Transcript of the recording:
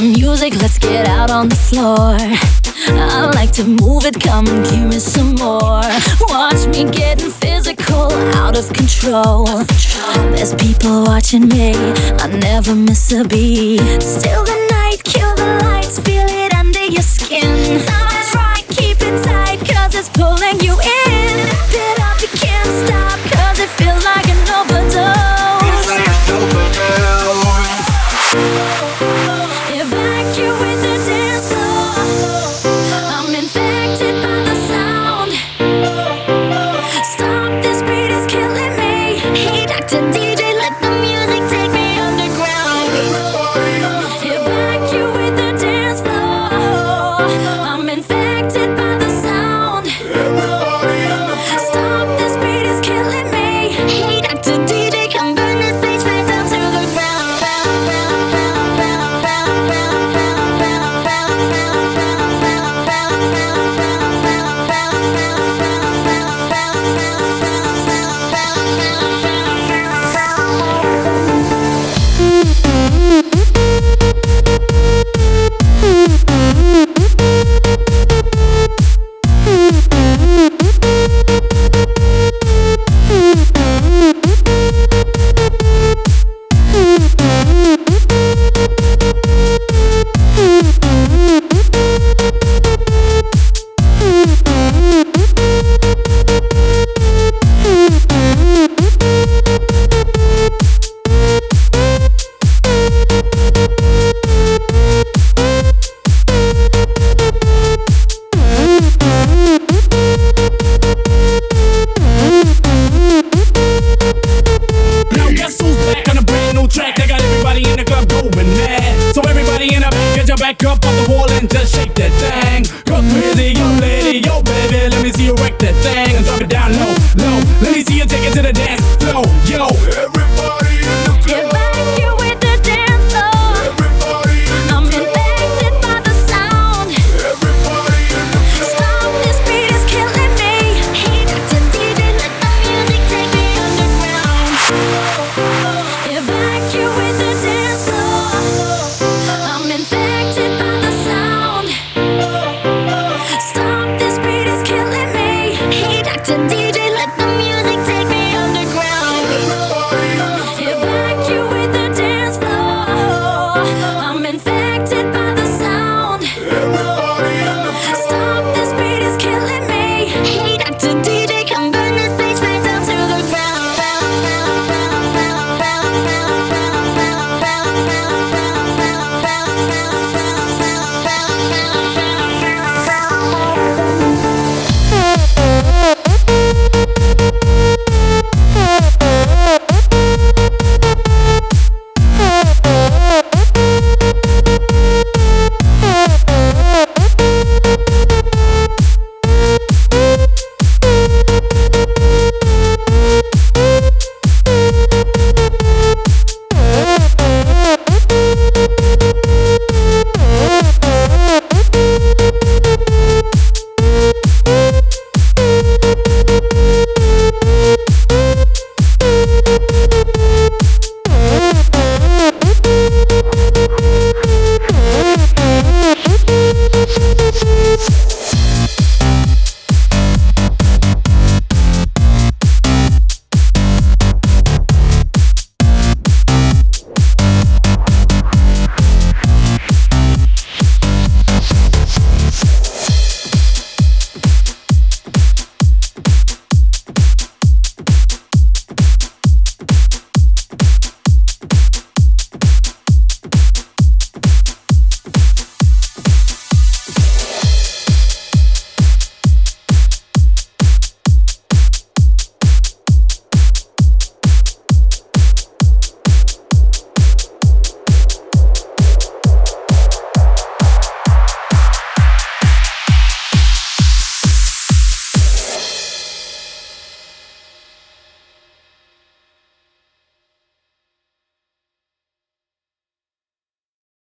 music, let's get out on the floor. I like to move it, come and give me some more. Watch me getting physical, out of control. There's people watching me, I never miss a beat. Still the night, kill the lights, feel it under your skin. I'ma try, keep it tight, cause it's pulling you in. Everybody in the club going mad. So everybody in the back, get your back up on the wall and just shake that thing. Go crazy, yo lady, yo baby, let me see you wreck that thing and drop it down low, low. Let me see you take it to the